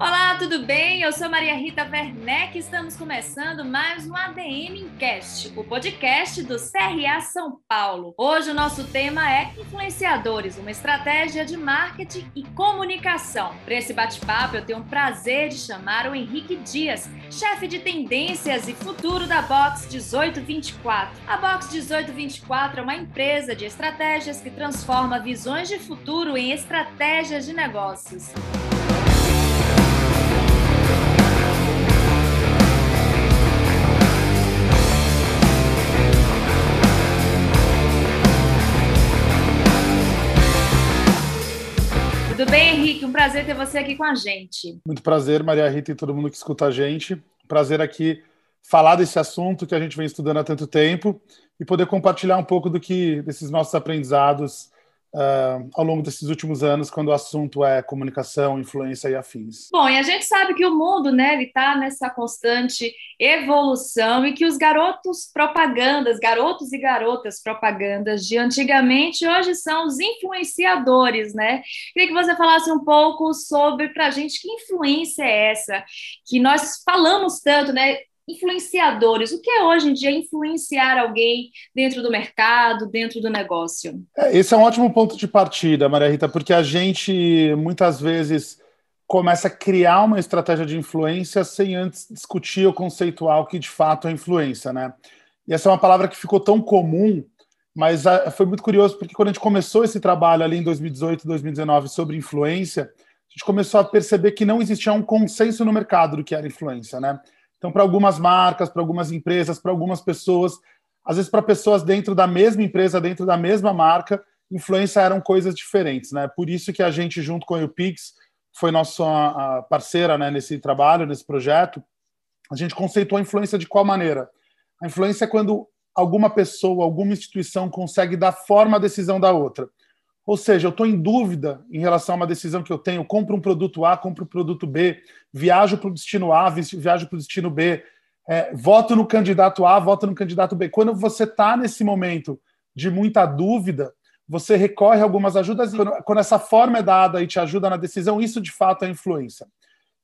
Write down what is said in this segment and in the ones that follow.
Olá, tudo bem? Eu sou Maria Rita Werneck e estamos começando mais um ADM Cast, o podcast do CRA São Paulo. Hoje o nosso tema é influenciadores, uma estratégia de marketing e comunicação. Para esse bate-papo, eu tenho o prazer de chamar o Henrique Dias, chefe de tendências e futuro da Box 1824. A Box 1824 é uma empresa de estratégias que transforma visões de futuro em estratégias de negócios. Bem, Henrique? Um prazer ter você aqui com a gente. Muito prazer, Maria Rita e todo mundo que escuta a gente. Prazer aqui falar desse assunto que a gente vem estudando há tanto tempo e poder compartilhar um pouco do que desses nossos aprendizados uh, ao longo desses últimos anos, quando o assunto é comunicação, influência e afins. Bom, e a gente sabe que o mundo, né, ele está nessa constante evolução e que os garotos propagandas, garotos e garotas propagandas de antigamente, hoje são os influenciadores, né? Queria que você falasse um pouco sobre para a gente que influência é essa que nós falamos tanto, né? Influenciadores. O que é hoje em dia influenciar alguém dentro do mercado, dentro do negócio? É, esse é um ótimo ponto de partida, Maria Rita, porque a gente muitas vezes começa a criar uma estratégia de influência sem antes discutir o conceitual que de fato é influência, né? E essa é uma palavra que ficou tão comum, mas ah, foi muito curioso porque quando a gente começou esse trabalho ali em 2018, 2019 sobre influência, a gente começou a perceber que não existia um consenso no mercado do que era influência, né? Então, para algumas marcas, para algumas empresas, para algumas pessoas, às vezes para pessoas dentro da mesma empresa, dentro da mesma marca, influência eram coisas diferentes, né? Por isso que a gente, junto com a UPix, foi nossa parceira né, nesse trabalho, nesse projeto, a gente conceituou a influência de qual maneira? A influência é quando alguma pessoa, alguma instituição consegue dar forma à decisão da outra. Ou seja, eu estou em dúvida em relação a uma decisão que eu tenho, compro um produto A, compro um produto B, viajo para o destino A, viajo para o destino B, é, voto no candidato A, voto no candidato B. Quando você está nesse momento de muita dúvida, você recorre a algumas ajudas e quando, essa forma é dada e te ajuda na decisão, isso de fato é influência.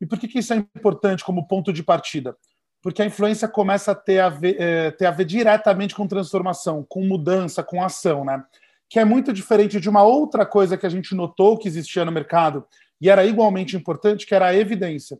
E por que, que isso é importante como ponto de partida? Porque a influência começa a ter a ver, é, ter a ver diretamente com transformação, com mudança, com ação, né? Que é muito diferente de uma outra coisa que a gente notou que existia no mercado e era igualmente importante, que era a evidência.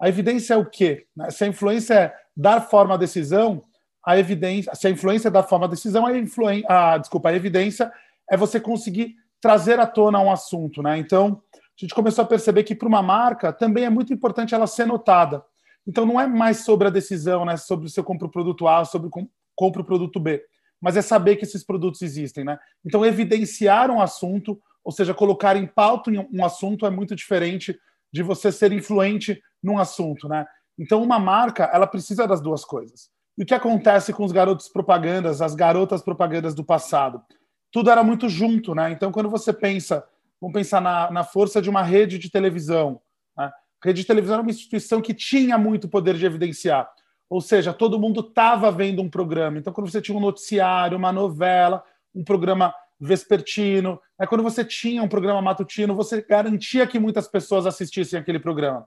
A evidência é o quê? Se a influência é dar forma à decisão, a evidência, se a influência é dar forma à decisão, a, a, desculpa, a evidência é você conseguir trazer à tona um assunto, né? Então, a gente começou a perceber que para uma marca também é muito importante ela ser notada. Então, não é mais sobre a decisão, né? Sobre se eu compro o produto A, sobre compro o produto B mas é saber que esses produtos existem, né? Então, evidenciar um assunto, ou seja, colocar em pauta um assunto é muito diferente de você ser influente num assunto, né? Então, uma marca, ela precisa das duas coisas. E o que acontece com os garotos propagandas, as garotas propagandas do passado? Tudo era muito junto, né? Então, quando você pensa, vamos pensar na, na força de uma rede de televisão, né? rede de televisão era uma instituição que tinha muito poder de evidenciar. Ou seja, todo mundo estava vendo um programa. Então, quando você tinha um noticiário, uma novela, um programa vespertino, é quando você tinha um programa matutino, você garantia que muitas pessoas assistissem aquele programa.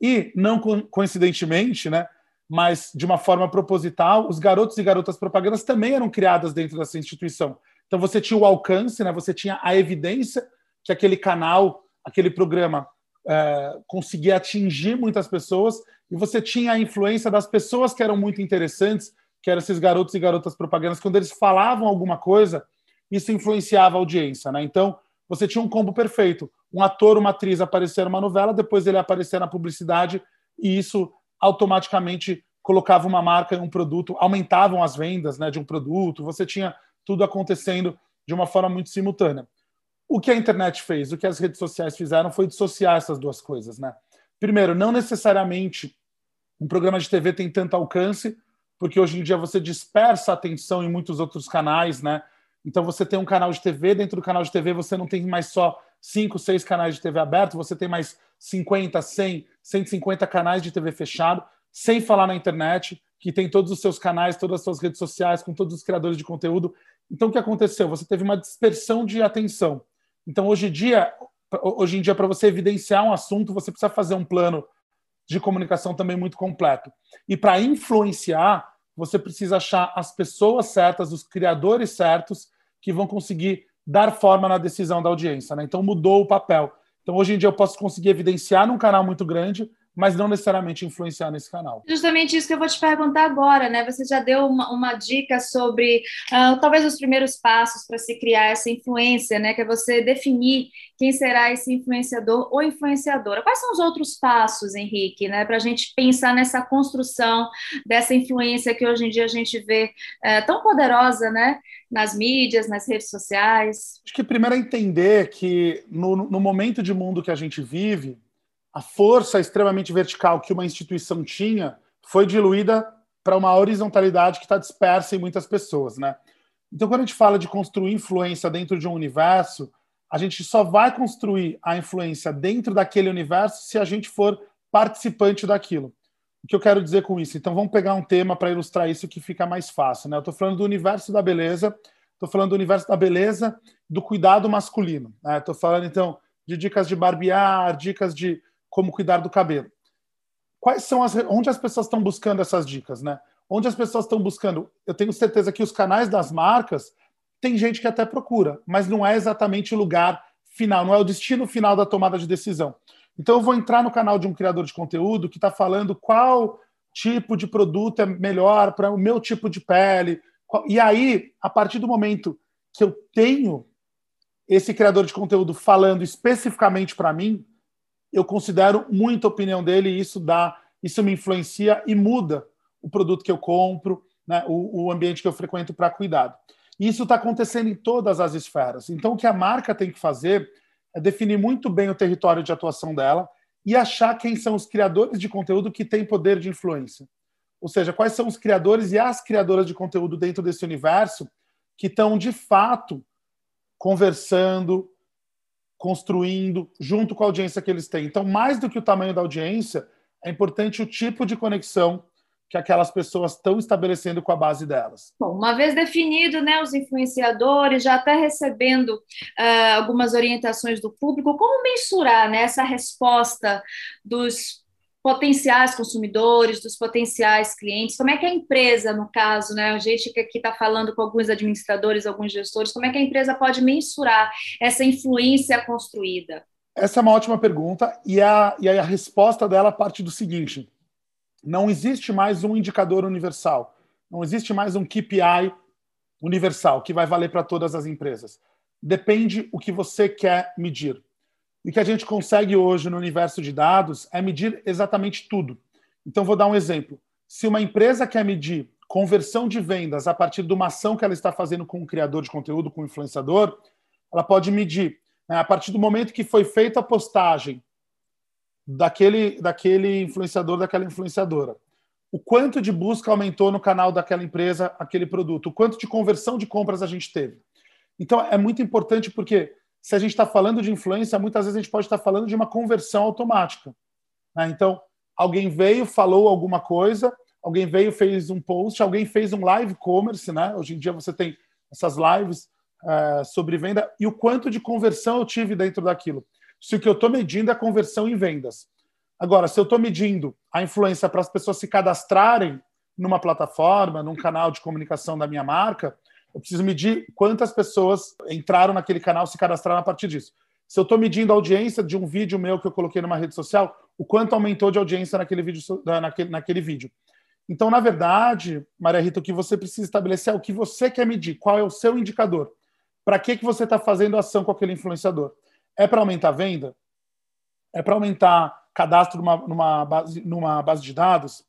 E, não coincidentemente, né, mas de uma forma proposital, os garotos e garotas propagandas também eram criadas dentro dessa instituição. Então, você tinha o alcance, né, você tinha a evidência que aquele canal, aquele programa é, conseguia atingir muitas pessoas e você tinha a influência das pessoas que eram muito interessantes, que eram esses garotos e garotas propagandas, quando eles falavam alguma coisa, isso influenciava a audiência, né? Então, você tinha um combo perfeito. Um ator, uma atriz aparecer numa novela, depois ele aparecer na publicidade, e isso automaticamente colocava uma marca em um produto, aumentavam as vendas né, de um produto, você tinha tudo acontecendo de uma forma muito simultânea. O que a internet fez, o que as redes sociais fizeram foi dissociar essas duas coisas, né? Primeiro, não necessariamente um programa de TV tem tanto alcance, porque hoje em dia você dispersa a atenção em muitos outros canais, né? Então você tem um canal de TV, dentro do canal de TV você não tem mais só cinco, seis canais de TV aberto, você tem mais 50, 100, 150 canais de TV fechado, sem falar na internet, que tem todos os seus canais, todas as suas redes sociais, com todos os criadores de conteúdo. Então o que aconteceu? Você teve uma dispersão de atenção. Então hoje em dia hoje em dia, para você evidenciar um assunto, você precisa fazer um plano de comunicação também muito completo. E para influenciar, você precisa achar as pessoas certas, os criadores certos, que vão conseguir dar forma na decisão da audiência. Né? Então mudou o papel. Então hoje em dia eu posso conseguir evidenciar num canal muito grande mas não necessariamente influenciar nesse canal. Justamente isso que eu vou te perguntar agora, né? Você já deu uma, uma dica sobre uh, talvez os primeiros passos para se criar essa influência, né? Que é você definir quem será esse influenciador ou influenciadora. Quais são os outros passos, Henrique, né? Para a gente pensar nessa construção dessa influência que hoje em dia a gente vê uh, tão poderosa, né? Nas mídias, nas redes sociais. Acho que primeiro é entender que no, no momento de mundo que a gente vive, a força extremamente vertical que uma instituição tinha foi diluída para uma horizontalidade que está dispersa em muitas pessoas, né? Então, quando a gente fala de construir influência dentro de um universo, a gente só vai construir a influência dentro daquele universo se a gente for participante daquilo. O que eu quero dizer com isso? Então, vamos pegar um tema para ilustrar isso que fica mais fácil, né? Eu estou falando do universo da beleza, estou falando do universo da beleza, do cuidado masculino. Estou né? falando, então, de dicas de barbear, dicas de como cuidar do cabelo. Quais são as onde as pessoas estão buscando essas dicas, né? Onde as pessoas estão buscando? Eu tenho certeza que os canais das marcas tem gente que até procura, mas não é exatamente o lugar final, não é o destino final da tomada de decisão. Então eu vou entrar no canal de um criador de conteúdo que está falando qual tipo de produto é melhor para o meu tipo de pele. E aí, a partir do momento que eu tenho esse criador de conteúdo falando especificamente para mim, eu considero muito a opinião dele e isso dá, isso me influencia e muda o produto que eu compro, né, o, o ambiente que eu frequento para cuidado. E isso está acontecendo em todas as esferas. Então, o que a marca tem que fazer é definir muito bem o território de atuação dela e achar quem são os criadores de conteúdo que têm poder de influência. Ou seja, quais são os criadores e as criadoras de conteúdo dentro desse universo que estão, de fato, conversando, construindo junto com a audiência que eles têm. Então, mais do que o tamanho da audiência, é importante o tipo de conexão que aquelas pessoas estão estabelecendo com a base delas. Bom, uma vez definido, né, os influenciadores, já até recebendo uh, algumas orientações do público, como mensurar né, essa resposta dos potenciais consumidores, dos potenciais clientes, como é que a empresa, no caso, né, a gente que aqui está falando com alguns administradores, alguns gestores, como é que a empresa pode mensurar essa influência construída? Essa é uma ótima pergunta e a, e a resposta dela parte do seguinte: não existe mais um indicador universal, não existe mais um KPI universal que vai valer para todas as empresas. Depende o que você quer medir. E que a gente consegue hoje no universo de dados é medir exatamente tudo. Então, vou dar um exemplo. Se uma empresa quer medir conversão de vendas a partir de uma ação que ela está fazendo com um criador de conteúdo, com um influenciador, ela pode medir né, a partir do momento que foi feita a postagem daquele, daquele influenciador, daquela influenciadora. O quanto de busca aumentou no canal daquela empresa, aquele produto, o quanto de conversão de compras a gente teve. Então, é muito importante porque se a gente está falando de influência, muitas vezes a gente pode estar tá falando de uma conversão automática. Né? Então, alguém veio, falou alguma coisa, alguém veio, fez um post, alguém fez um live commerce, né? Hoje em dia você tem essas lives uh, sobre venda e o quanto de conversão eu tive dentro daquilo. Se o que eu estou medindo é conversão em vendas. Agora, se eu estou medindo a influência para as pessoas se cadastrarem numa plataforma, num canal de comunicação da minha marca, eu preciso medir quantas pessoas entraram naquele canal, se cadastraram a partir disso. Se eu estou medindo a audiência de um vídeo meu que eu coloquei numa rede social, o quanto aumentou de audiência naquele vídeo. Naquele, naquele vídeo. Então, na verdade, Maria Rita, o que você precisa estabelecer é o que você quer medir, qual é o seu indicador. Para que, que você está fazendo ação com aquele influenciador? É para aumentar a venda? É para aumentar cadastro numa, numa, base, numa base de dados?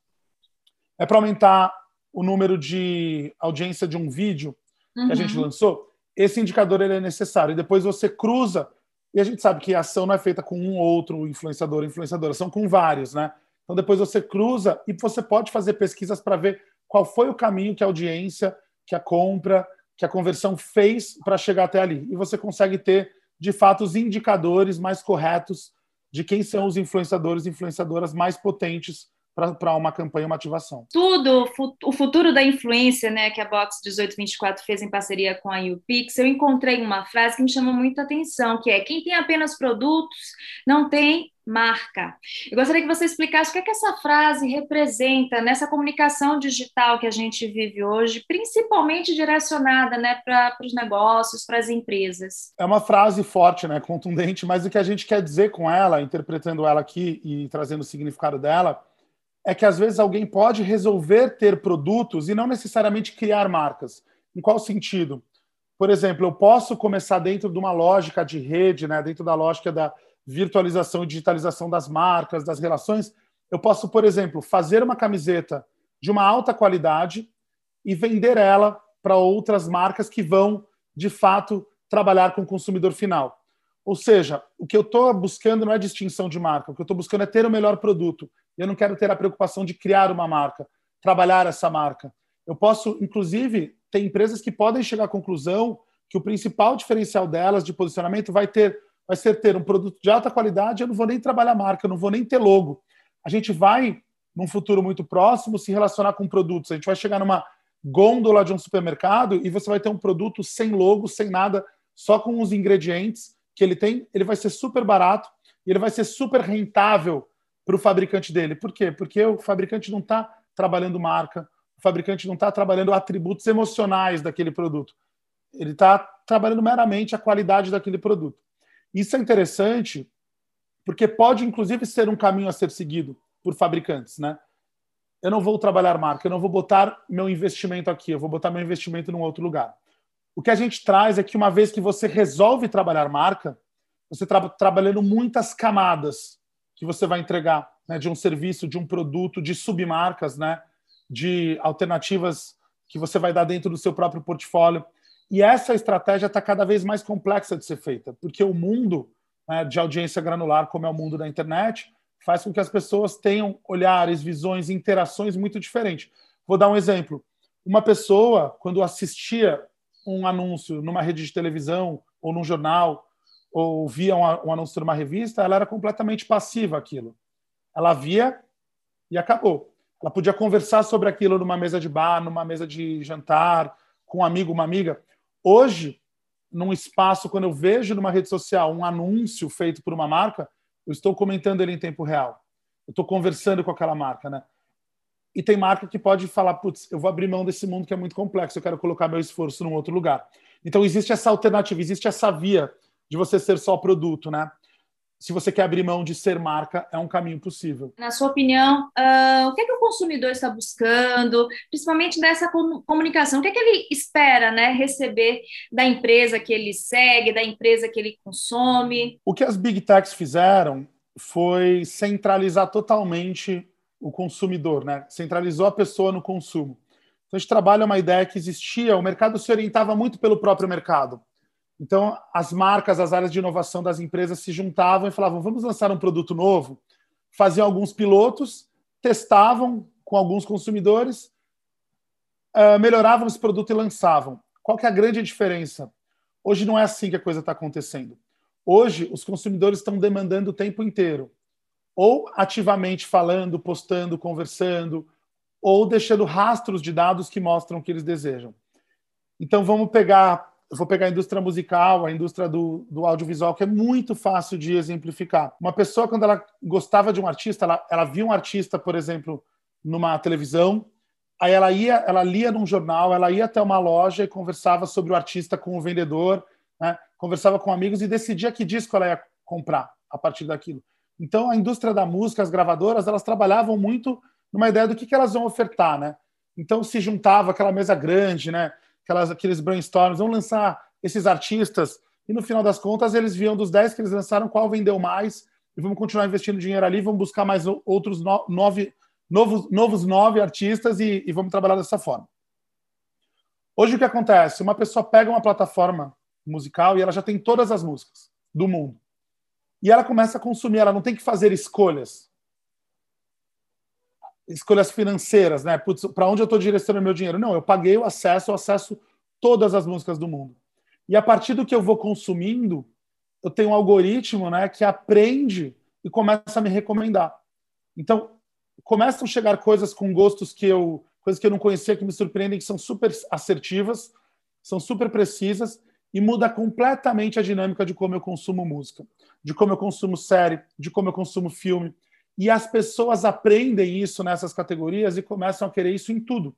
É para aumentar o número de audiência de um vídeo? Uhum. que a gente uhum. lançou, esse indicador ele é necessário. E depois você cruza, e a gente sabe que a ação não é feita com um ou outro influenciador ou influenciadora, são com vários, né? Então depois você cruza e você pode fazer pesquisas para ver qual foi o caminho que a audiência, que a compra, que a conversão fez para chegar até ali. E você consegue ter, de fato, os indicadores mais corretos de quem são os influenciadores e influenciadoras mais potentes para uma campanha, uma ativação. Tudo, o futuro da influência, né, que a Box 1824 fez em parceria com a UPix, eu encontrei uma frase que me chamou muita atenção, que é quem tem apenas produtos não tem marca. Eu gostaria que você explicasse o que, é que essa frase representa nessa comunicação digital que a gente vive hoje, principalmente direcionada né, para os negócios, para as empresas. É uma frase forte, né, contundente, mas o que a gente quer dizer com ela, interpretando ela aqui e trazendo o significado dela, é que às vezes alguém pode resolver ter produtos e não necessariamente criar marcas. Em qual sentido? Por exemplo, eu posso começar dentro de uma lógica de rede, né, dentro da lógica da virtualização e digitalização das marcas, das relações. Eu posso, por exemplo, fazer uma camiseta de uma alta qualidade e vender ela para outras marcas que vão, de fato, trabalhar com o consumidor final. Ou seja, o que eu estou buscando não é distinção de marca, o que eu estou buscando é ter o melhor produto. Eu não quero ter a preocupação de criar uma marca, trabalhar essa marca. Eu posso, inclusive, ter empresas que podem chegar à conclusão que o principal diferencial delas de posicionamento vai ter vai ser ter um produto de alta qualidade, eu não vou nem trabalhar marca, eu não vou nem ter logo. A gente vai, num futuro muito próximo, se relacionar com produtos. A gente vai chegar numa gôndola de um supermercado e você vai ter um produto sem logo, sem nada, só com os ingredientes que ele tem. Ele vai ser super barato e ele vai ser super rentável para o fabricante dele. Por quê? Porque o fabricante não está trabalhando marca, o fabricante não está trabalhando atributos emocionais daquele produto. Ele está trabalhando meramente a qualidade daquele produto. Isso é interessante porque pode, inclusive, ser um caminho a ser seguido por fabricantes, né? Eu não vou trabalhar marca, eu não vou botar meu investimento aqui, eu vou botar meu investimento num outro lugar. O que a gente traz é que uma vez que você resolve trabalhar marca, você está trabalhando muitas camadas que você vai entregar né, de um serviço, de um produto, de submarcas, né, de alternativas que você vai dar dentro do seu próprio portfólio. E essa estratégia está cada vez mais complexa de ser feita, porque o mundo né, de audiência granular, como é o mundo da internet, faz com que as pessoas tenham olhares, visões, interações muito diferentes. Vou dar um exemplo. Uma pessoa, quando assistia um anúncio numa rede de televisão ou num jornal, ou via um, anúncio numa revista, ela era completamente passiva aquilo. Ela via e acabou. Ela podia conversar sobre aquilo numa mesa de bar, numa mesa de jantar, com um amigo, uma amiga. Hoje, num espaço, quando eu vejo numa rede social um anúncio feito por uma marca, eu estou comentando ele em tempo real. Eu estou conversando com aquela marca, né? E tem marca que pode falar, putz, eu vou abrir mão desse mundo que é muito complexo, eu quero colocar meu esforço num outro lugar. Então existe essa alternativa, existe essa via de você ser só produto, né? se você quer abrir mão de ser marca, é um caminho possível. Na sua opinião, uh, o que, é que o consumidor está buscando, principalmente dessa comunicação? O que, é que ele espera né, receber da empresa que ele segue, da empresa que ele consome? O que as Big Techs fizeram foi centralizar totalmente o consumidor, né? centralizou a pessoa no consumo. Então, a gente trabalha uma ideia que existia, o mercado se orientava muito pelo próprio mercado. Então, as marcas, as áreas de inovação das empresas se juntavam e falavam: vamos lançar um produto novo. Faziam alguns pilotos, testavam com alguns consumidores, uh, melhoravam esse produto e lançavam. Qual que é a grande diferença? Hoje não é assim que a coisa está acontecendo. Hoje, os consumidores estão demandando o tempo inteiro, ou ativamente falando, postando, conversando, ou deixando rastros de dados que mostram o que eles desejam. Então, vamos pegar eu vou pegar a indústria musical, a indústria do, do audiovisual, que é muito fácil de exemplificar. Uma pessoa, quando ela gostava de um artista, ela, ela via um artista, por exemplo, numa televisão, aí ela ia, ela lia num jornal, ela ia até uma loja e conversava sobre o artista com o vendedor, né? conversava com amigos e decidia que disco ela ia comprar a partir daquilo. Então, a indústria da música, as gravadoras, elas trabalhavam muito numa ideia do que, que elas vão ofertar, né? Então, se juntava aquela mesa grande, né? Aquelas, aqueles brainstorms, vamos lançar esses artistas, e no final das contas eles viam dos 10 que eles lançaram qual vendeu mais, e vamos continuar investindo dinheiro ali, vamos buscar mais outros no, nove, novos, novos nove artistas e, e vamos trabalhar dessa forma. Hoje o que acontece? Uma pessoa pega uma plataforma musical e ela já tem todas as músicas do mundo. E ela começa a consumir, ela não tem que fazer escolhas escolhas financeiras, né? Para onde eu estou direcionando meu dinheiro? Não, eu paguei o acesso, eu acesso todas as músicas do mundo. E a partir do que eu vou consumindo, eu tenho um algoritmo, né, que aprende e começa a me recomendar. Então, começam a chegar coisas com gostos que eu, coisas que eu não conhecia, que me surpreendem, que são super assertivas, são super precisas e muda completamente a dinâmica de como eu consumo música, de como eu consumo série, de como eu consumo filme. E as pessoas aprendem isso nessas categorias e começam a querer isso em tudo.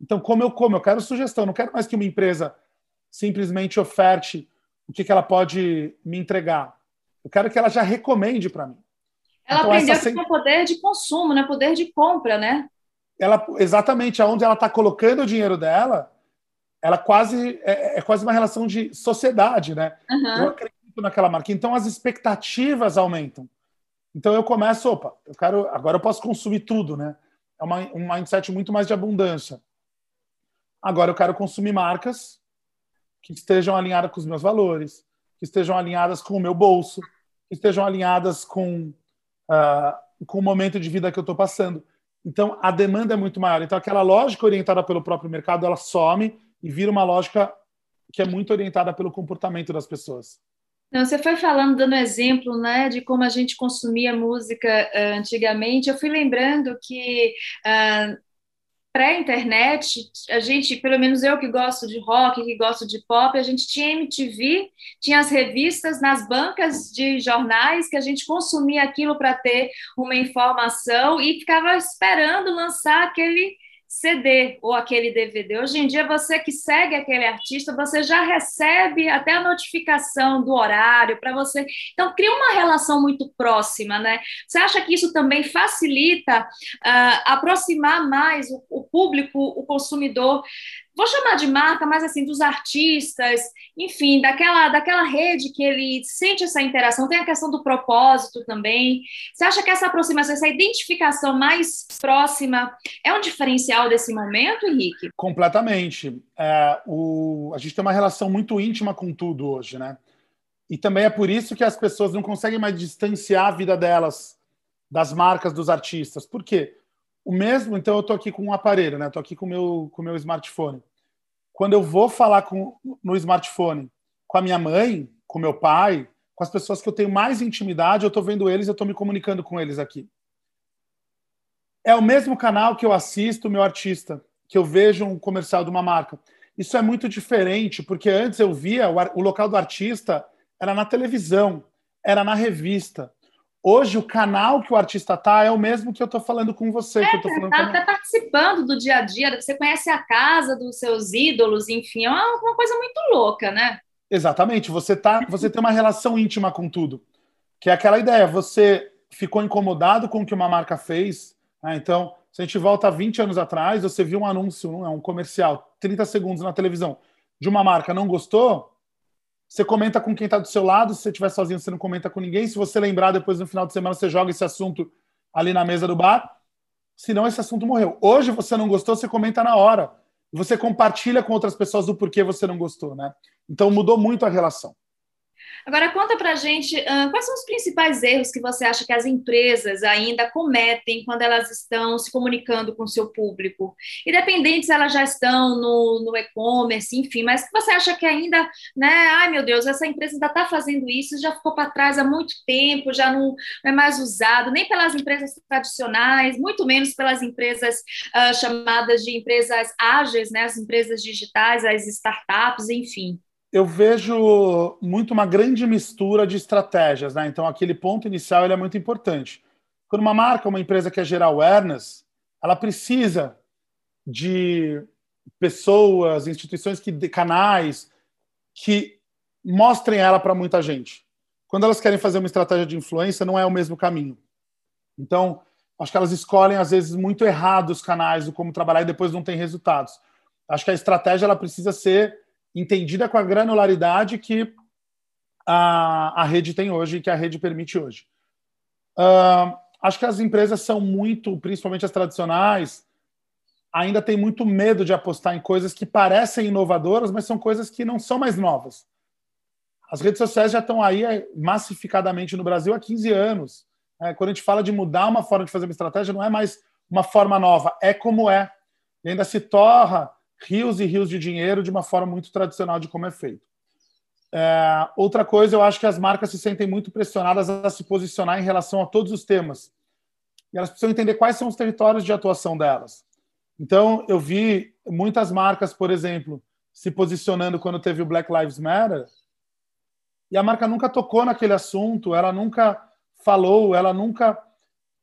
Então, como eu como, eu quero sugestão, não quero mais que uma empresa simplesmente oferte o que, que ela pode me entregar. Eu quero que ela já recomende para mim. Ela então, aprendeu essa... com poder de consumo, né? poder de compra, né? Ela, exatamente, aonde ela está colocando o dinheiro dela, ela quase é, é, quase uma relação de sociedade, né? Uhum. Eu acredito naquela marca. Então as expectativas aumentam. Então eu começo, opa, eu quero, agora eu posso consumir tudo, né? É uma, um mindset muito mais de abundância. Agora eu quero consumir marcas que estejam alinhadas com os meus valores, que estejam alinhadas com o meu bolso, que estejam alinhadas com, uh, com o momento de vida que eu estou passando. Então, a demanda é muito maior. Então, aquela lógica orientada pelo próprio mercado, ela some e vira uma lógica que é muito orientada pelo comportamento das pessoas. Não, você foi falando, dando exemplo, né, de como a gente consumia música uh, antigamente. Eu fui lembrando que uh, pré-internet, a gente, pelo menos eu que gosto de rock, que gosto de pop, a gente tinha MTV, tinha as revistas nas bancas de jornais que a gente consumia aquilo para ter uma informação e ficava esperando lançar aquele CD ou aquele DVD. Hoje em dia, você que segue aquele artista, você já recebe até a notificação do horário para você. Então, cria uma relação muito próxima, né? Você acha que isso também facilita uh, aproximar mais o, o público, o consumidor vou chamar de marca, mas assim, dos artistas, enfim, daquela, daquela rede que ele sente essa interação, tem a questão do propósito também. Você acha que essa aproximação, essa identificação mais próxima é um diferencial desse momento, Henrique? Completamente. É, o, a gente tem uma relação muito íntima com tudo hoje, né? E também é por isso que as pessoas não conseguem mais distanciar a vida delas das marcas dos artistas. Por quê? O mesmo, então eu estou aqui com um aparelho, né? Estou aqui com meu, com o meu smartphone quando eu vou falar com, no smartphone com a minha mãe, com meu pai, com as pessoas que eu tenho mais intimidade, eu estou vendo eles, eu estou me comunicando com eles aqui. É o mesmo canal que eu assisto meu artista, que eu vejo um comercial de uma marca. Isso é muito diferente, porque antes eu via o, o local do artista era na televisão, era na revista. Hoje, o canal que o artista tá é o mesmo que eu estou falando com você. É, que eu tô falando tá, com... tá participando do dia a dia, você conhece a casa dos seus ídolos, enfim, é uma, uma coisa muito louca, né? Exatamente, você, tá, você tem uma relação íntima com tudo. Que é aquela ideia, você ficou incomodado com o que uma marca fez, né? então, se a gente volta 20 anos atrás, você viu um anúncio, um comercial, 30 segundos na televisão, de uma marca, não gostou, você comenta com quem está do seu lado. Se você estiver sozinho, você não comenta com ninguém. Se você lembrar, depois no final de semana, você joga esse assunto ali na mesa do bar. Senão, esse assunto morreu. Hoje, você não gostou, você comenta na hora. Você compartilha com outras pessoas do porquê você não gostou, né? Então, mudou muito a relação. Agora, conta para gente uh, quais são os principais erros que você acha que as empresas ainda cometem quando elas estão se comunicando com o seu público? Independente se elas já estão no, no e-commerce, enfim, mas que você acha que ainda, né? Ai, meu Deus, essa empresa ainda está fazendo isso, já ficou para trás há muito tempo, já não é mais usado, nem pelas empresas tradicionais, muito menos pelas empresas uh, chamadas de empresas ágeis, né? As empresas digitais, as startups, enfim eu vejo muito uma grande mistura de estratégias, né? Então aquele ponto inicial ele é muito importante. Quando uma marca, uma empresa quer gerar awareness, ela precisa de pessoas, instituições que canais que mostrem ela para muita gente. Quando elas querem fazer uma estratégia de influência, não é o mesmo caminho. Então, acho que elas escolhem às vezes muito errado os canais do como trabalhar e depois não tem resultados. Acho que a estratégia ela precisa ser entendida com a granularidade que a, a rede tem hoje e que a rede permite hoje. Uh, acho que as empresas são muito, principalmente as tradicionais, ainda têm muito medo de apostar em coisas que parecem inovadoras, mas são coisas que não são mais novas. As redes sociais já estão aí é, massificadamente no Brasil há 15 anos. É, quando a gente fala de mudar uma forma de fazer uma estratégia, não é mais uma forma nova, é como é. E ainda se torra rios e rios de dinheiro de uma forma muito tradicional de como é feito. É, outra coisa, eu acho que as marcas se sentem muito pressionadas a se posicionar em relação a todos os temas. e elas precisam entender quais são os territórios de atuação delas. Então, eu vi muitas marcas, por exemplo, se posicionando quando teve o Black Lives Matter, e a marca nunca tocou naquele assunto, ela nunca falou, ela nunca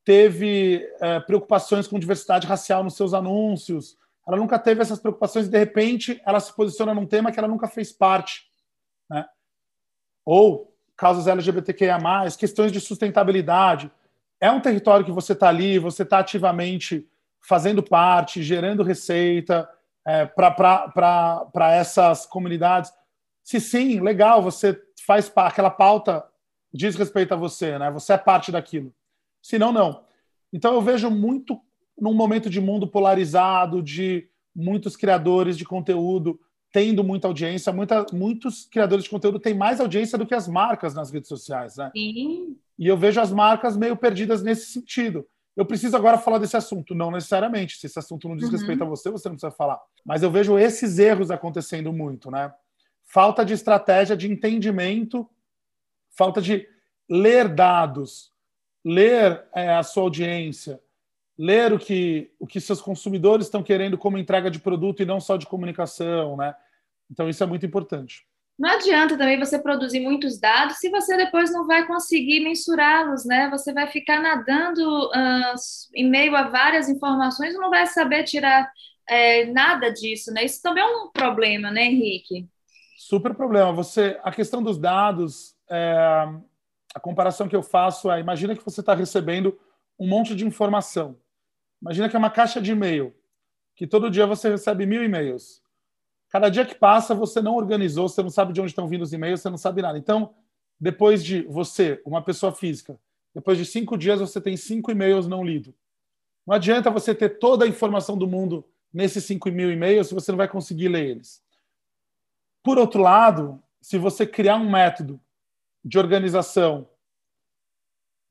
teve é, preocupações com diversidade racial nos seus anúncios, ela nunca teve essas preocupações e, de repente, ela se posiciona num tema que ela nunca fez parte. Né? Ou causas LGBTQIA, questões de sustentabilidade. É um território que você está ali, você está ativamente fazendo parte, gerando receita é, para essas comunidades. Se sim, legal, você faz aquela pauta diz respeito a você, né? Você é parte daquilo. Se não, não. Então eu vejo muito num momento de mundo polarizado, de muitos criadores de conteúdo tendo muita audiência, muita, muitos criadores de conteúdo têm mais audiência do que as marcas nas redes sociais, né? Sim. E eu vejo as marcas meio perdidas nesse sentido. Eu preciso agora falar desse assunto, não necessariamente. Se esse assunto não diz uhum. respeito a você, você não precisa falar. Mas eu vejo esses erros acontecendo muito, né? Falta de estratégia, de entendimento, falta de ler dados, ler é, a sua audiência, ler o que, o que seus consumidores estão querendo como entrega de produto e não só de comunicação, né? Então isso é muito importante. Não adianta também você produzir muitos dados se você depois não vai conseguir mensurá-los, né? Você vai ficar nadando uh, em meio a várias informações e não vai saber tirar é, nada disso, né? Isso também é um problema, né, Henrique? Super problema. Você, a questão dos dados, é, a comparação que eu faço é: imagina que você está recebendo um monte de informação. Imagina que é uma caixa de e-mail, que todo dia você recebe mil e-mails. Cada dia que passa, você não organizou, você não sabe de onde estão vindo os e-mails, você não sabe nada. Então, depois de você, uma pessoa física, depois de cinco dias, você tem cinco e-mails não lidos. Não adianta você ter toda a informação do mundo nesses cinco mil e-mails se você não vai conseguir ler eles. Por outro lado, se você criar um método de organização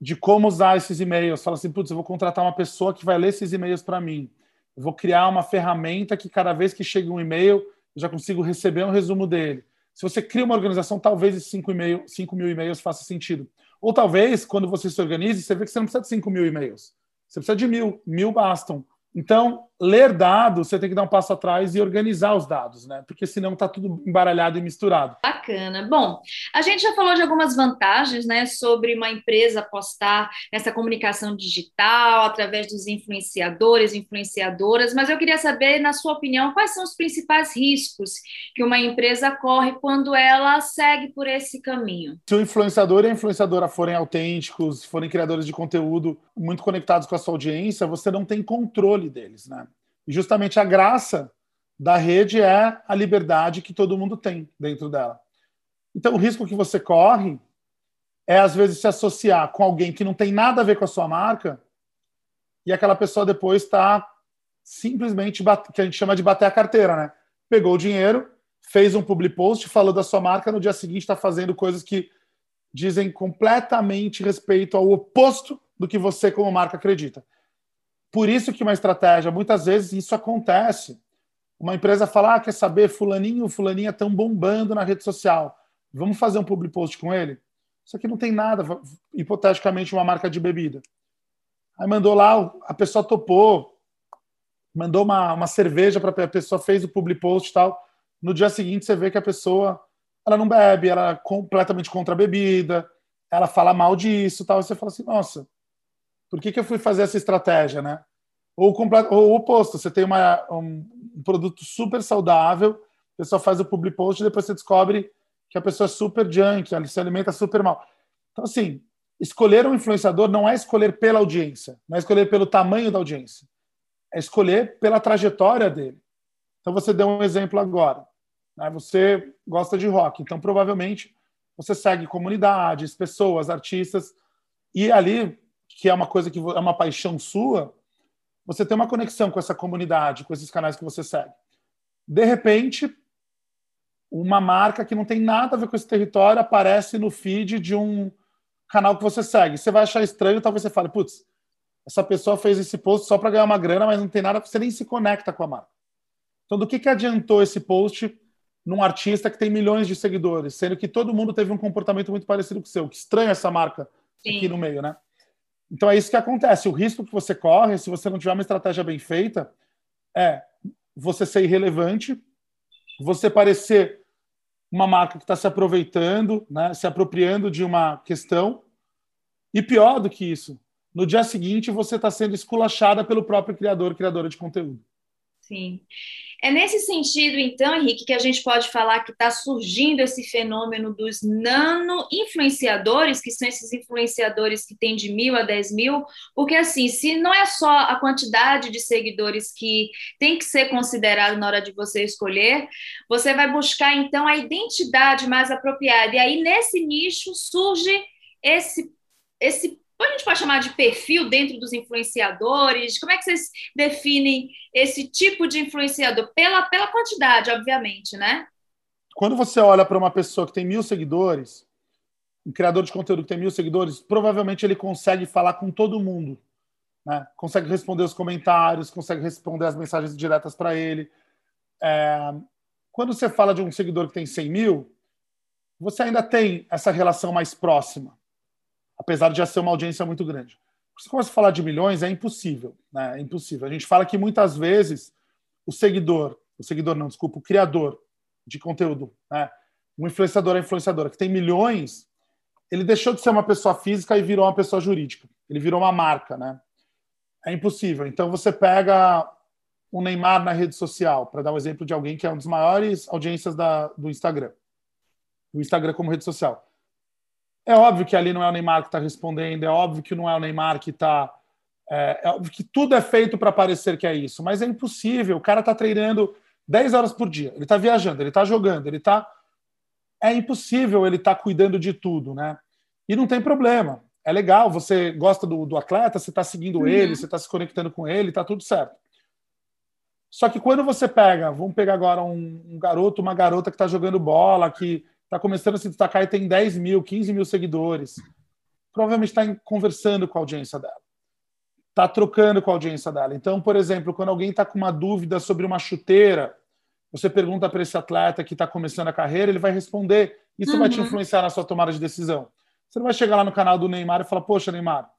de como usar esses e-mails. Fala assim, putz, eu vou contratar uma pessoa que vai ler esses e-mails para mim. Eu vou criar uma ferramenta que cada vez que chega um e-mail, eu já consigo receber um resumo dele. Se você cria uma organização, talvez esses 5, e 5 mil e-mails faça sentido. Ou talvez, quando você se organize, você vê que você não precisa de 5 mil e-mails. Você precisa de mil. Mil bastam. Então, ler dados, você tem que dar um passo atrás e organizar os dados, né? Porque senão está tudo embaralhado e misturado. Bacana. Bom, a gente já falou de algumas vantagens, né, sobre uma empresa apostar nessa comunicação digital através dos influenciadores, influenciadoras, mas eu queria saber, na sua opinião, quais são os principais riscos que uma empresa corre quando ela segue por esse caminho? Se o influenciador e a influenciadora forem autênticos, forem criadores de conteúdo muito conectados com a sua audiência, você não tem controle deles, né? E justamente a graça da rede é a liberdade que todo mundo tem dentro dela. Então, o risco que você corre é, às vezes, se associar com alguém que não tem nada a ver com a sua marca e aquela pessoa depois está simplesmente, que a gente chama de bater a carteira, né? Pegou o dinheiro, fez um public post, falou da sua marca, no dia seguinte está fazendo coisas que dizem completamente respeito ao oposto do que você, como marca, acredita. Por isso que uma estratégia, muitas vezes isso acontece. Uma empresa fala, ah, quer saber, fulaninho, fulaninha estão bombando na rede social. Vamos fazer um public post com ele? Isso aqui não tem nada, hipoteticamente uma marca de bebida. Aí mandou lá, a pessoa topou, mandou uma, uma cerveja para a pessoa, fez o public post e tal. No dia seguinte você vê que a pessoa ela não bebe, ela é completamente contra a bebida, ela fala mal disso tal. E você fala assim, nossa, por que, que eu fui fazer essa estratégia, né? Ou, ou o oposto, você tem uma, um, um produto super saudável, a pessoa faz o public post e depois você descobre que a pessoa é super junk, ela se alimenta super mal. Então, assim, escolher um influenciador não é escolher pela audiência, não é escolher pelo tamanho da audiência, é escolher pela trajetória dele. Então, você deu um exemplo agora. Né? Você gosta de rock, então provavelmente você segue comunidades, pessoas, artistas, e ali que é uma coisa que é uma paixão sua, você tem uma conexão com essa comunidade, com esses canais que você segue. De repente, uma marca que não tem nada a ver com esse território aparece no feed de um canal que você segue. Você vai achar estranho, talvez você fale, putz, essa pessoa fez esse post só para ganhar uma grana, mas não tem nada, você nem se conecta com a marca. Então, do que, que adiantou esse post num artista que tem milhões de seguidores, sendo que todo mundo teve um comportamento muito parecido com o seu? Que estranho essa marca Sim. aqui no meio, né? Então é isso que acontece. O risco que você corre, se você não tiver uma estratégia bem feita, é você ser irrelevante, você parecer uma marca que está se aproveitando, né, se apropriando de uma questão, e pior do que isso, no dia seguinte você está sendo esculachada pelo próprio criador, criadora de conteúdo. Sim. É nesse sentido, então, Henrique, que a gente pode falar que está surgindo esse fenômeno dos nano-influenciadores, que são esses influenciadores que têm de mil a dez mil, porque, assim, se não é só a quantidade de seguidores que tem que ser considerado na hora de você escolher, você vai buscar, então, a identidade mais apropriada. E aí, nesse nicho, surge esse, esse a gente pode chamar de perfil dentro dos influenciadores? Como é que vocês definem esse tipo de influenciador? Pela, pela quantidade, obviamente, né? Quando você olha para uma pessoa que tem mil seguidores, um criador de conteúdo que tem mil seguidores, provavelmente ele consegue falar com todo mundo. Né? Consegue responder os comentários, consegue responder as mensagens diretas para ele. É... Quando você fala de um seguidor que tem 100 mil, você ainda tem essa relação mais próxima apesar de já ser uma audiência muito grande. Se começa a falar de milhões, é impossível. Né? É impossível. A gente fala que muitas vezes o seguidor, o seguidor não, desculpa, o criador de conteúdo, né? um influenciador, a influenciadora que tem milhões, ele deixou de ser uma pessoa física e virou uma pessoa jurídica. Ele virou uma marca, né? É impossível. Então você pega o Neymar na rede social, para dar um exemplo de alguém que é uma das maiores audiências da, do Instagram. O Instagram como rede social. É óbvio que ali não é o Neymar que está respondendo, é óbvio que não é o Neymar que está. É, é, óbvio que tudo é feito para parecer que é isso, mas é impossível. O cara está treinando 10 horas por dia, ele está viajando, ele está jogando, ele está. É impossível ele estar tá cuidando de tudo, né? E não tem problema. É legal, você gosta do, do atleta, você está seguindo uhum. ele, você está se conectando com ele, está tudo certo. Só que quando você pega, vamos pegar agora um, um garoto, uma garota que está jogando bola, que está começando a se destacar e tem 10 mil, 15 mil seguidores. Provavelmente está conversando com a audiência dela. Está trocando com a audiência dela. Então, por exemplo, quando alguém está com uma dúvida sobre uma chuteira, você pergunta para esse atleta que está começando a carreira, ele vai responder. Isso uhum. vai te uhum. influenciar na sua tomada de decisão. Você não vai chegar lá no canal do Neymar e falar: Poxa, Neymar,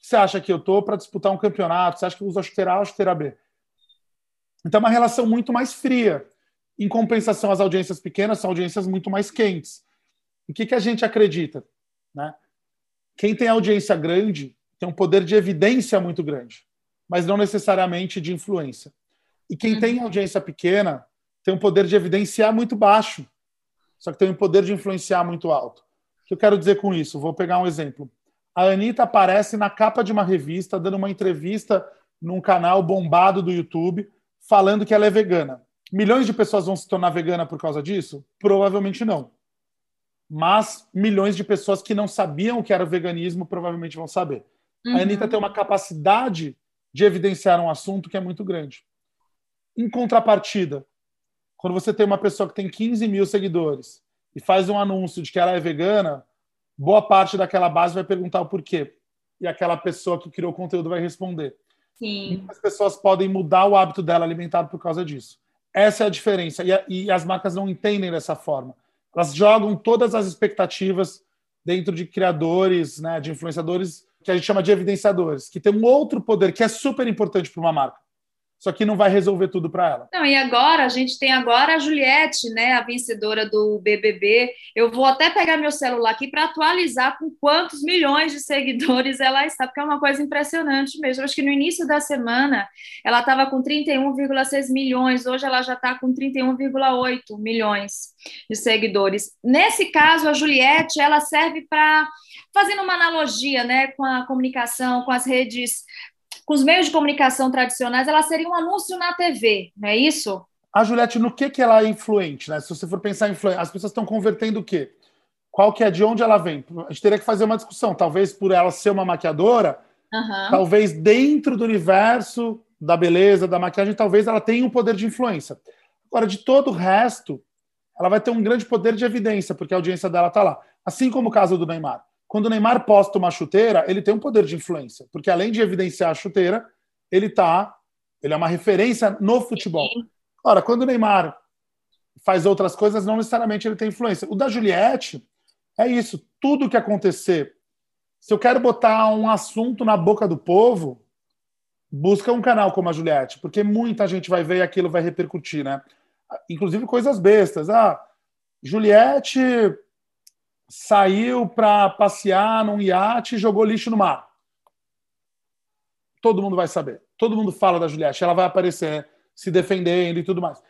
você acha que eu estou para disputar um campeonato? Você acha que eu uso a chuteira A ou a chuteira B? Então, é uma relação muito mais fria. Em compensação, as audiências pequenas são audiências muito mais quentes. O que, que a gente acredita? Né? Quem tem audiência grande tem um poder de evidência muito grande, mas não necessariamente de influência. E quem uhum. tem audiência pequena tem um poder de evidenciar muito baixo, só que tem um poder de influenciar muito alto. O que eu quero dizer com isso? Vou pegar um exemplo. A Anitta aparece na capa de uma revista, dando uma entrevista num canal bombado do YouTube, falando que ela é vegana. Milhões de pessoas vão se tornar vegana por causa disso? Provavelmente não. Mas milhões de pessoas que não sabiam o que era o veganismo provavelmente vão saber. Uhum. A Anitta tem uma capacidade de evidenciar um assunto que é muito grande. Em contrapartida, quando você tem uma pessoa que tem 15 mil seguidores e faz um anúncio de que ela é vegana, boa parte daquela base vai perguntar o porquê. E aquela pessoa que criou o conteúdo vai responder. Sim. As pessoas podem mudar o hábito dela alimentar por causa disso. Essa é a diferença. E, a, e as marcas não entendem dessa forma. Elas jogam todas as expectativas dentro de criadores, né, de influenciadores, que a gente chama de evidenciadores, que tem um outro poder que é super importante para uma marca só que não vai resolver tudo para ela. Não, e agora a gente tem agora a Juliette, né, a vencedora do BBB. Eu vou até pegar meu celular aqui para atualizar com quantos milhões de seguidores ela está, porque é uma coisa impressionante mesmo. Eu acho que no início da semana ela estava com 31,6 milhões, hoje ela já está com 31,8 milhões de seguidores. Nesse caso, a Juliette, ela serve para fazendo uma analogia, né, com a comunicação, com as redes com os meios de comunicação tradicionais, ela seria um anúncio na TV, não é isso? A Juliette, no que, que ela é influente? Né? Se você for pensar em influência, as pessoas estão convertendo o quê? Qual que é de onde ela vem? A gente teria que fazer uma discussão. Talvez por ela ser uma maquiadora, uhum. talvez dentro do universo da beleza, da maquiagem, talvez ela tenha um poder de influência. Agora, de todo o resto, ela vai ter um grande poder de evidência, porque a audiência dela está lá. Assim como o caso do Neymar. Quando o Neymar posta uma chuteira, ele tem um poder de influência, porque além de evidenciar a chuteira, ele tá, ele é uma referência no futebol. Ora, quando o Neymar faz outras coisas, não necessariamente ele tem influência. O da Juliette é isso, tudo que acontecer Se eu quero botar um assunto na boca do povo, busca um canal como a Juliette, porque muita gente vai ver e aquilo vai repercutir, né? Inclusive coisas bestas. Ah, Juliette saiu para passear num iate e jogou lixo no mar. Todo mundo vai saber. Todo mundo fala da Juliette. Ela vai aparecer se defendendo e tudo mais.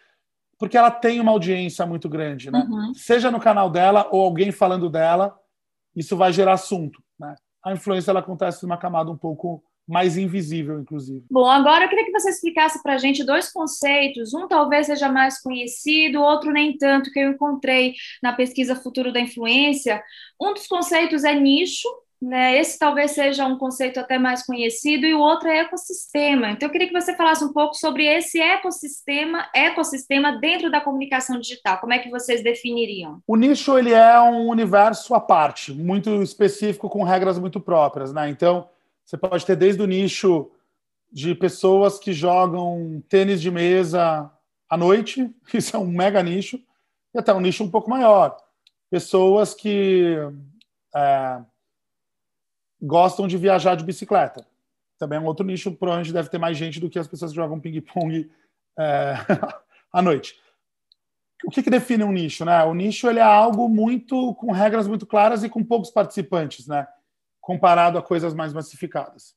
Porque ela tem uma audiência muito grande, né? Uhum. Seja no canal dela ou alguém falando dela, isso vai gerar assunto, né? A influência ela acontece numa camada um pouco mais invisível, inclusive. Bom, agora eu queria que você explicasse para a gente dois conceitos. Um talvez seja mais conhecido, outro nem tanto, que eu encontrei na pesquisa Futuro da Influência. Um dos conceitos é nicho, né? Esse talvez seja um conceito até mais conhecido, e o outro é ecossistema. Então, eu queria que você falasse um pouco sobre esse ecossistema, ecossistema dentro da comunicação digital. Como é que vocês definiriam? O nicho ele é um universo à parte, muito específico, com regras muito próprias. Né? Então, você pode ter desde o nicho de pessoas que jogam tênis de mesa à noite, isso é um mega nicho, e até um nicho um pouco maior. Pessoas que é, gostam de viajar de bicicleta. Também é um outro nicho, provavelmente deve ter mais gente do que as pessoas que jogam ping-pong é, à noite. O que, que, define um nicho? Né? O nicho ele é algo muito com regras muito claras e com poucos participantes. Né? Comparado a coisas mais massificadas.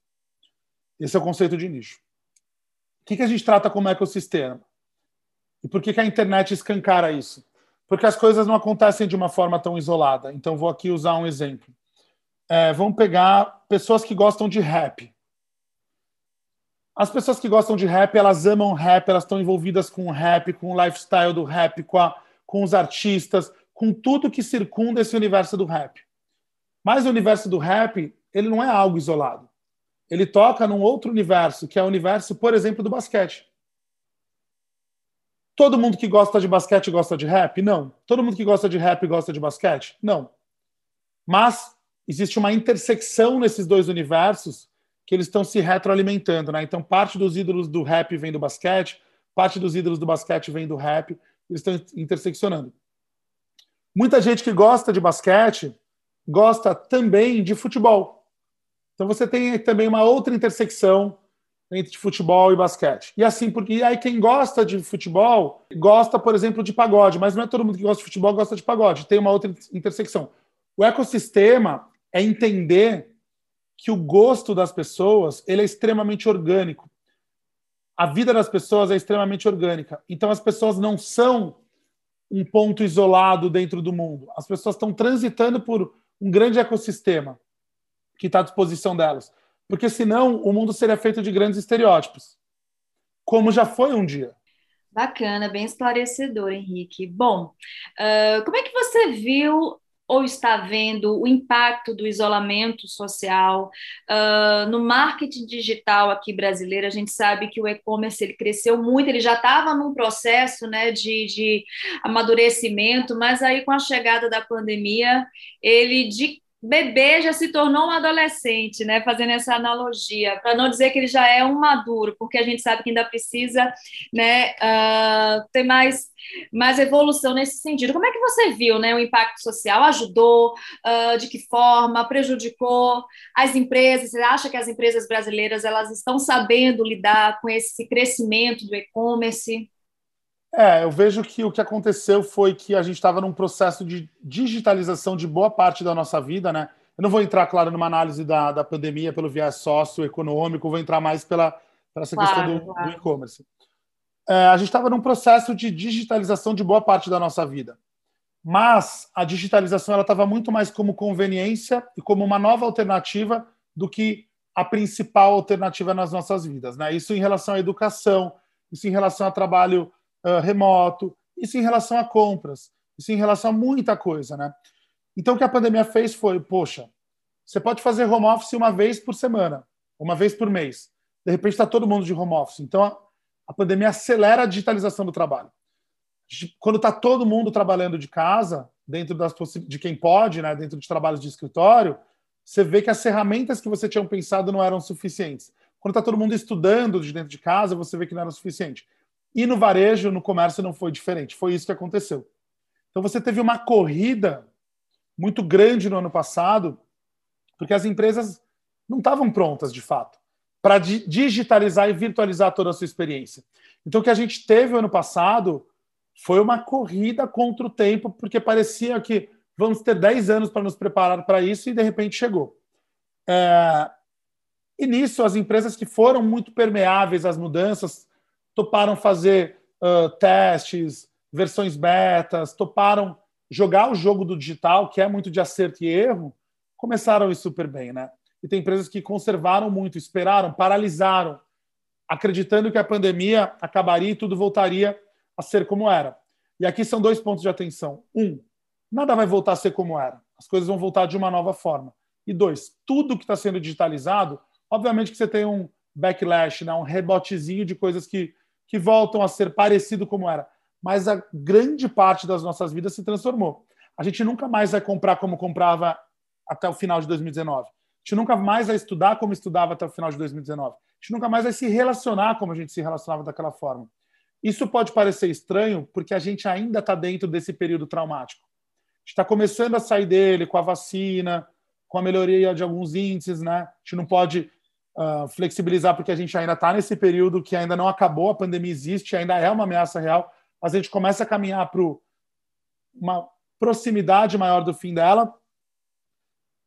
Esse é o conceito de nicho. O que, a gente trata como ecossistema? E por que, que a internet escancara isso? Porque as coisas não acontecem de uma forma tão isolada. Então, vou aqui usar um exemplo. É, vamos pegar pessoas que gostam de rap. As pessoas que gostam de rap, elas amam rap, elas estão envolvidas com o rap, com o lifestyle do rap, com, a, com os artistas, com tudo que circunda esse universo do rap. Mas o universo do rap, ele não é algo isolado. Ele toca num outro universo, que é o universo, por exemplo, do basquete. Todo mundo que gosta de basquete gosta de rap? Não. Todo mundo que gosta de rap gosta de basquete? Não. Mas existe uma intersecção nesses dois universos que eles estão se retroalimentando, né? Então, parte dos ídolos do rap vem do basquete, parte dos ídolos do basquete vem do rap, eles estão interseccionando. Muita gente que gosta de basquete gosta também de futebol. Então você tem também uma outra intersecção entre futebol e basquete. E assim, porque aí quem gosta de futebol gosta, por exemplo, de pagode, mas não é todo mundo que gosta de futebol gosta de pagode. Tem uma outra intersecção. O ecossistema é entender que o gosto das pessoas ele é extremamente orgânico. A vida das pessoas é extremamente orgânica. Então as pessoas não são um ponto isolado dentro do mundo. As pessoas estão transitando por um grande ecossistema que está à disposição delas. Porque senão o mundo seria feito de grandes estereótipos, como já foi um dia. Bacana, bem esclarecedor, Henrique. Bom, uh, como é que você viu ou está vendo o impacto do isolamento social uh, no marketing digital aqui brasileiro? A gente sabe que o e-commerce ele cresceu muito, ele já estava num processo né, de, de amadurecimento, mas aí com a chegada da pandemia, ele de bebê já se tornou um adolescente, né? Fazendo essa analogia, para não dizer que ele já é um maduro, porque a gente sabe que ainda precisa, né, uh, ter mais mais evolução nesse sentido. Como é que você viu, né, o impacto social? Ajudou? Uh, de que forma? Prejudicou as empresas? Você acha que as empresas brasileiras elas estão sabendo lidar com esse crescimento do e-commerce? É, eu vejo que o que aconteceu foi que a gente estava num processo de digitalização de boa parte da nossa vida, né? Eu não vou entrar, claro, numa análise da, da pandemia pelo viés socioeconômico, vou entrar mais pela, pela essa claro, questão do, claro. do e-commerce. É, a gente estava num processo de digitalização de boa parte da nossa vida. Mas a digitalização ela estava muito mais como conveniência e como uma nova alternativa do que a principal alternativa nas nossas vidas. Né? Isso em relação à educação, isso em relação ao trabalho uh, remoto, isso em relação a compras, isso em relação a muita coisa, né? Então, o que a pandemia fez foi, poxa, você pode fazer home office uma vez por semana, uma vez por mês. De repente está todo mundo de home office. Então, a, a pandemia acelera a digitalização do trabalho. Quando está todo mundo trabalhando de casa, dentro das de quem pode, né, dentro de trabalhos de escritório, você vê que as ferramentas que você tinha pensado não eram suficientes. Quando está todo mundo estudando de dentro de casa, você vê que não era suficiente. E no varejo, no comércio, não foi diferente. Foi isso que aconteceu. Então você teve uma corrida muito grande no ano passado porque as empresas não estavam prontas, de fato, para digitalizar e virtualizar toda a sua experiência. Então, o que a gente teve ano passado foi uma corrida contra o tempo, porque parecia que vamos ter 10 anos para nos preparar para isso e, de repente, chegou. É... E nisso, as empresas que foram muito permeáveis às mudanças toparam fazer uh, testes, versões betas, toparam jogar o jogo do digital, que é muito de acerto e erro, começaram ir super bem, né? E tem empresas que conservaram muito, esperaram, paralisaram, acreditando que a pandemia acabaria e tudo voltaria a ser como era. E aqui são dois pontos de atenção. Um, nada vai voltar a ser como era. As coisas vão voltar de uma nova forma. E dois, tudo que está sendo digitalizado, obviamente que você tem um backlash, né? um rebotezinho de coisas que, que voltam a ser parecido como era. Mas a grande parte das nossas vidas se transformou. A gente nunca mais vai comprar como comprava até o final de 2019. A gente nunca mais vai estudar como estudava até o final de 2019. A gente nunca mais vai se relacionar como a gente se relacionava daquela forma. Isso pode parecer estranho, porque a gente ainda está dentro desse período traumático. A gente está começando a sair dele com a vacina, com a melhoria de alguns índices, né? A gente não pode uh, flexibilizar porque a gente ainda está nesse período que ainda não acabou, a pandemia existe, ainda é uma ameaça real, mas a gente começa a caminhar para uma proximidade maior do fim dela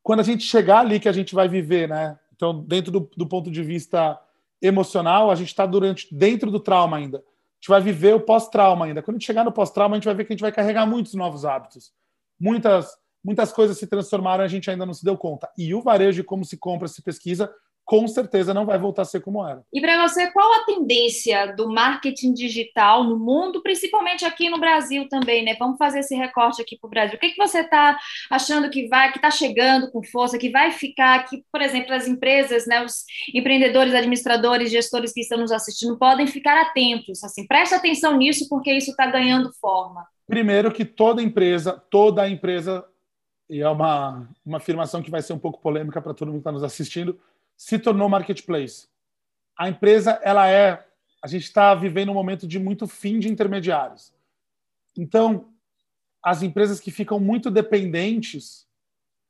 quando a gente chegar ali que a gente vai viver, né? Então, dentro do, do ponto de vista emocional, a gente está durante dentro do trauma ainda. A gente vai viver o pós-trauma ainda. Quando a gente chegar no pós-trauma, a gente vai ver que a gente vai carregar muitos novos hábitos. Muitas, muitas coisas se transformaram, a gente ainda não se deu conta. E o varejo, como se compra, se pesquisa, com certeza não vai voltar a ser como era. E para você, qual a tendência do marketing digital no mundo, principalmente aqui no Brasil também, né? Vamos fazer esse recorte aqui para o Brasil. O que, que você está achando que vai, que está chegando com força, que vai ficar, que, por exemplo, as empresas, né, os empreendedores, administradores, gestores que estão nos assistindo podem ficar atentos, assim, preste atenção nisso, porque isso está ganhando forma. Primeiro que toda empresa, toda empresa, e é uma, uma afirmação que vai ser um pouco polêmica para todo mundo que está nos assistindo, se tornou marketplace. A empresa, ela é. A gente está vivendo um momento de muito fim de intermediários. Então, as empresas que ficam muito dependentes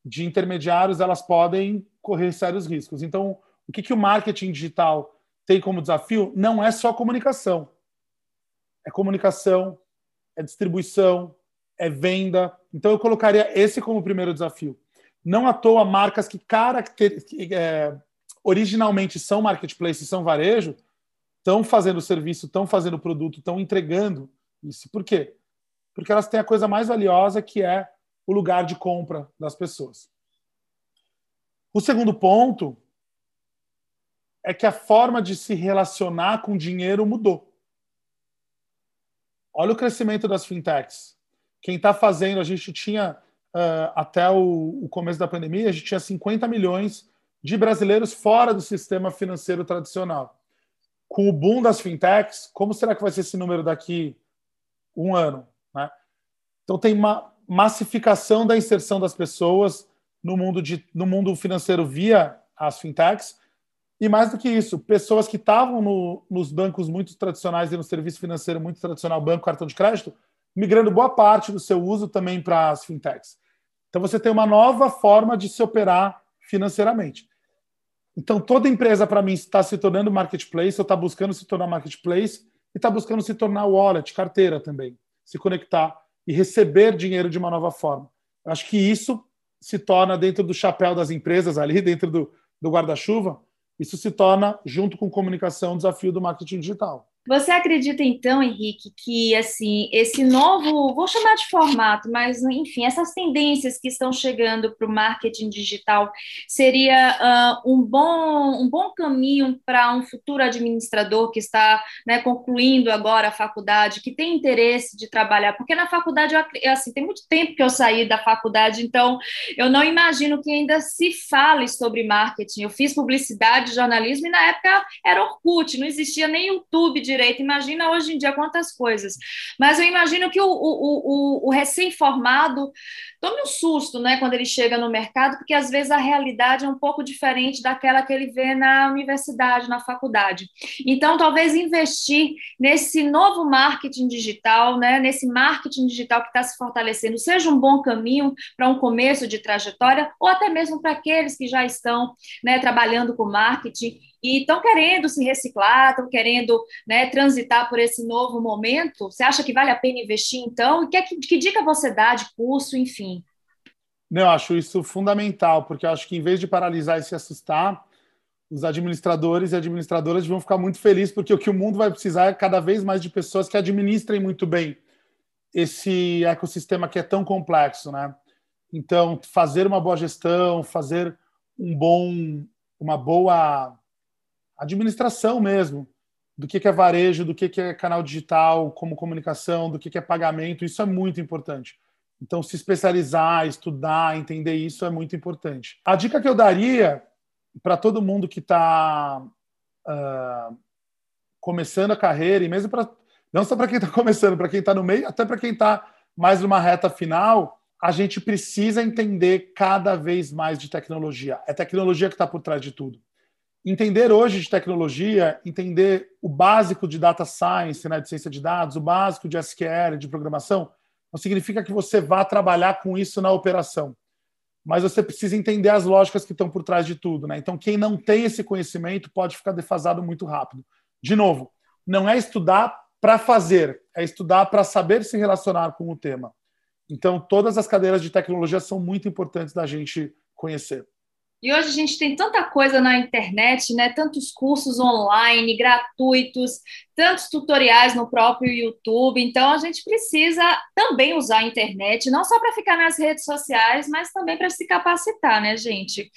de intermediários, elas podem correr sérios riscos. Então, o que, que o marketing digital tem como desafio não é só comunicação. É comunicação, é distribuição, é venda. Então, eu colocaria esse como primeiro desafio. Não à toa, marcas que, caracter... que é, originalmente são marketplace, são varejo, estão fazendo serviço, estão fazendo produto, estão entregando isso. Por quê? Porque elas têm a coisa mais valiosa que é o lugar de compra das pessoas. O segundo ponto é que a forma de se relacionar com dinheiro mudou. Olha o crescimento das fintechs. Quem está fazendo, a gente tinha, uh, até o, o, começo da pandemia, a gente tinha 50 milhões de brasileiros fora do sistema financeiro tradicional. Com o boom das fintechs, como será que vai ser esse número daqui um ano? Né? Então, tem uma massificação da inserção das pessoas no mundo, de, no mundo financeiro via as fintechs. E mais do que isso, pessoas que estavam no, nos bancos muito tradicionais e no serviço financeiro muito tradicional, banco, cartão de crédito, migrando boa parte do seu uso também para as fintechs. Então, você tem uma nova forma de se operar financeiramente. Então, toda empresa, para mim, está se tornando marketplace, ou está buscando se tornar marketplace, e está buscando se tornar wallet, carteira também, se conectar e receber dinheiro de uma nova forma. Eu acho que isso se torna, dentro do chapéu das empresas ali, dentro do, do guarda-chuva, isso se torna, junto com comunicação, um desafio do marketing digital. Você acredita então, Henrique, que assim esse novo, vou chamar de formato, mas enfim, essas tendências que estão chegando para o marketing digital seria uh, um bom um bom caminho para um futuro administrador que está né, concluindo agora a faculdade, que tem interesse de trabalhar, porque na faculdade eu, assim tem muito tempo que eu saí da faculdade, então eu não imagino que ainda se fale sobre marketing. Eu fiz publicidade, jornalismo e na época era Orkut, não existia nem YouTube de direito, imagina hoje em dia quantas coisas. Mas eu imagino que o, o, o, o recém-formado tome um susto, né, quando ele chega no mercado, porque às vezes a realidade é um pouco diferente daquela que ele vê na universidade, na faculdade. Então, talvez investir nesse novo marketing digital, né, nesse marketing digital que está se fortalecendo, seja um bom caminho para um começo de trajetória, ou até mesmo para aqueles que já estão né, trabalhando com marketing e estão querendo se reciclar, estão querendo né, transitar por esse novo momento, você acha que vale a pena investir então? E que, que dica você dá de curso, enfim? Não, eu acho isso fundamental, porque eu acho que em vez de paralisar e se assustar, os administradores e administradoras vão ficar muito felizes, porque o que o mundo vai precisar é cada vez mais de pessoas que administrem muito bem esse ecossistema que é tão complexo, né? Então, fazer uma boa gestão, fazer um bom, uma boa administração mesmo, do que é varejo, do que é canal digital, como comunicação, do que é pagamento, isso é muito importante. Então, se especializar, estudar, entender isso é muito importante. A dica que eu daria para todo mundo que está uh, ah, começando a carreira, e mesmo para. Não só para quem está começando, para quem está no meio, até para quem está mais numa reta final, a gente precisa entender cada vez mais de tecnologia. É tecnologia que está por trás de tudo entender hoje de tecnologia, entender o básico de data science, né, de ciência de dados, o básico de SQL, de programação, não significa que você vá trabalhar com isso na operação. Mas você precisa entender as lógicas que estão por trás de tudo. Né? Então, quem não tem esse conhecimento pode ficar defasado muito rápido. De novo, não é estudar para fazer, é estudar para saber se relacionar com o tema. Então, todas as cadeiras de tecnologia são muito importantes da gente conhecer. E hoje a gente tem tanta coisa na internet, né? Tantos cursos online, gratuitos, tantos tutoriais no próprio YouTube. Então a gente precisa também usar a internet, não só para ficar nas redes sociais, mas também para se capacitar, né, gente?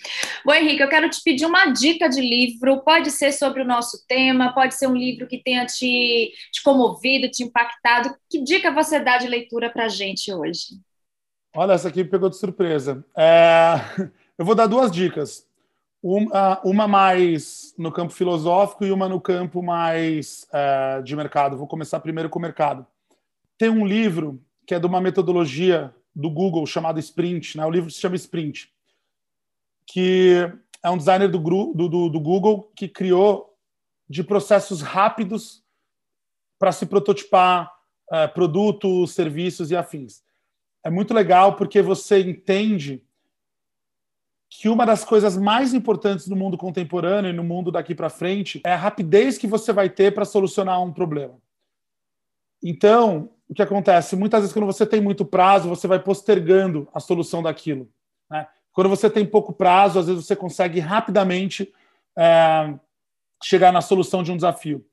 Bom, Henrique, eu quero te pedir uma dica de livro. Pode ser sobre o nosso tema, pode ser um livro que tenha te, te comovido, te impactado. Que dica você dá de leitura para a gente hoje? Olha, essa aqui me pegou de surpresa. É... Eu vou dar duas dicas. Uma, uma mais no campo filosófico e uma no campo mais é, de mercado. Vou começar primeiro com o mercado. Tem um livro que é de uma metodologia do Google chamado Sprint. Né? O livro se chama Sprint, que é um designer do, do, do, do Google que criou de processos rápidos para se prototipar é, produtos, serviços e afins. É muito legal porque você entende que uma das coisas mais importantes no mundo contemporâneo e no mundo daqui para frente é a rapidez que você vai ter para solucionar um problema. Então, o que acontece? Muitas vezes, quando você tem muito prazo, você vai postergando a solução daquilo. Né? Quando você tem pouco prazo, às vezes você consegue rapidamente é, chegar na solução de um desafio.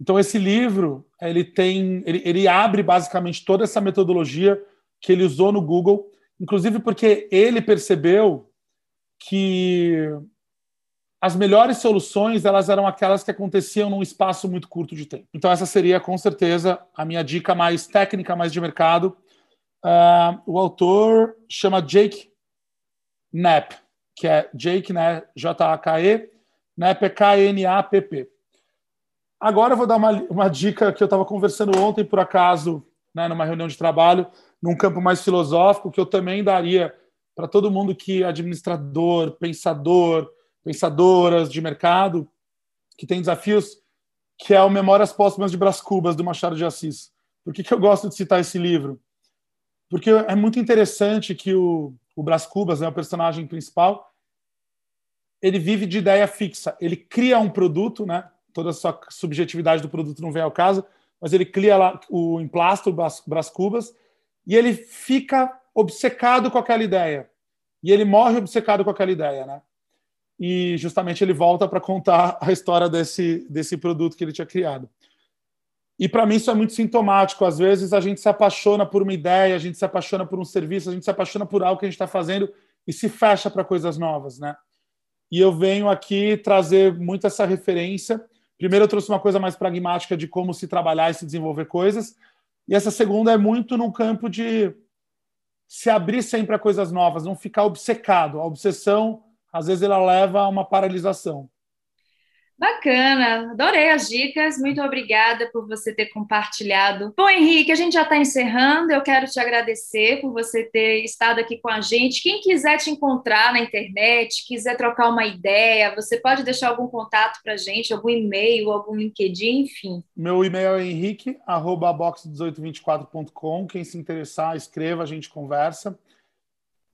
Então, esse livro ele tem, ele, ele abre basicamente toda essa metodologia que ele usou no Google, inclusive porque ele percebeu que as melhores soluções elas eram aquelas que aconteciam num espaço muito curto de tempo. Então essa seria com certeza a minha dica mais técnica, mais de mercado. Uh, o autor chama Jake Knapp, que é Jake, né, J-A-K-E, Knapp é K-N-A-P-P. Agora eu vou dar uma, uma dica que eu estava conversando ontem, por acaso, né, numa reunião de trabalho, num campo mais filosófico, que eu também daria para todo mundo que é administrador, pensador, pensadoras de mercado, que tem desafios, que é o Memórias Póstumas de Brás Cubas, do Machado de Assis. Por que, que eu gosto de citar esse livro? Porque é muito interessante que o, o Brás Cubas, né, o personagem principal, ele vive de ideia fixa. Ele cria um produto, né? toda a sua subjetividade do produto não vem ao caso, mas ele cria lá o emplastro Brás Cubas e ele fica obcecado com aquela ideia. E ele morre obcecado com aquela ideia, né? E justamente ele volta para contar a história desse, desse produto que ele tinha criado. E para mim isso é muito sintomático. Às vezes a gente se apaixona por uma ideia, a gente se apaixona por um serviço, a gente se apaixona por algo que a gente está fazendo e se fecha para coisas novas, né? E eu venho aqui trazer muito essa referência. Primeiro eu trouxe uma coisa mais pragmática de como se trabalhar e se desenvolver coisas. E essa segunda é muito no campo de se abrir sempre a coisas novas, não ficar obcecado. A obsessão, às vezes, ela leva a uma paralisação. Bacana, adorei as dicas. Muito obrigada por você ter compartilhado. Bom, Henrique, a gente já está encerrando. Eu quero te agradecer por você ter estado aqui com a gente. Quem quiser te encontrar na internet, quiser trocar uma ideia, você pode deixar algum contato para a gente, algum e-mail, algum LinkedIn, enfim. Meu e-mail é henrique@box1824.com. Quem se interessar, escreva, a gente conversa.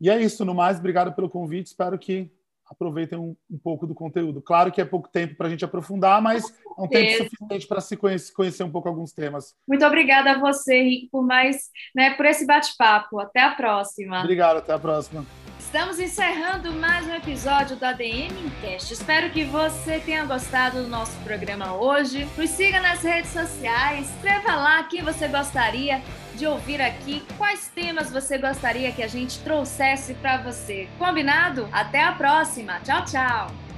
E é isso. No mais, obrigado pelo convite. Espero que aproveitem um, um, pouco do conteúdo. Claro que é pouco tempo para a gente aprofundar, mas é um tempo suficiente para se conhecer, conhecer, um pouco alguns temas. Muito obrigada a você, Henrique, por mais, né, por esse bate-papo. Até a próxima. Obrigado, até a próxima. Estamos encerrando mais um episódio do ADM Cast. Espero que você tenha gostado do nosso programa hoje. Nos siga nas redes sociais, escreva lá quem você gostaria de ouvir aqui, quais temas você gostaria que a gente trouxesse para você. Combinado? Até a próxima. Tchau, tchau.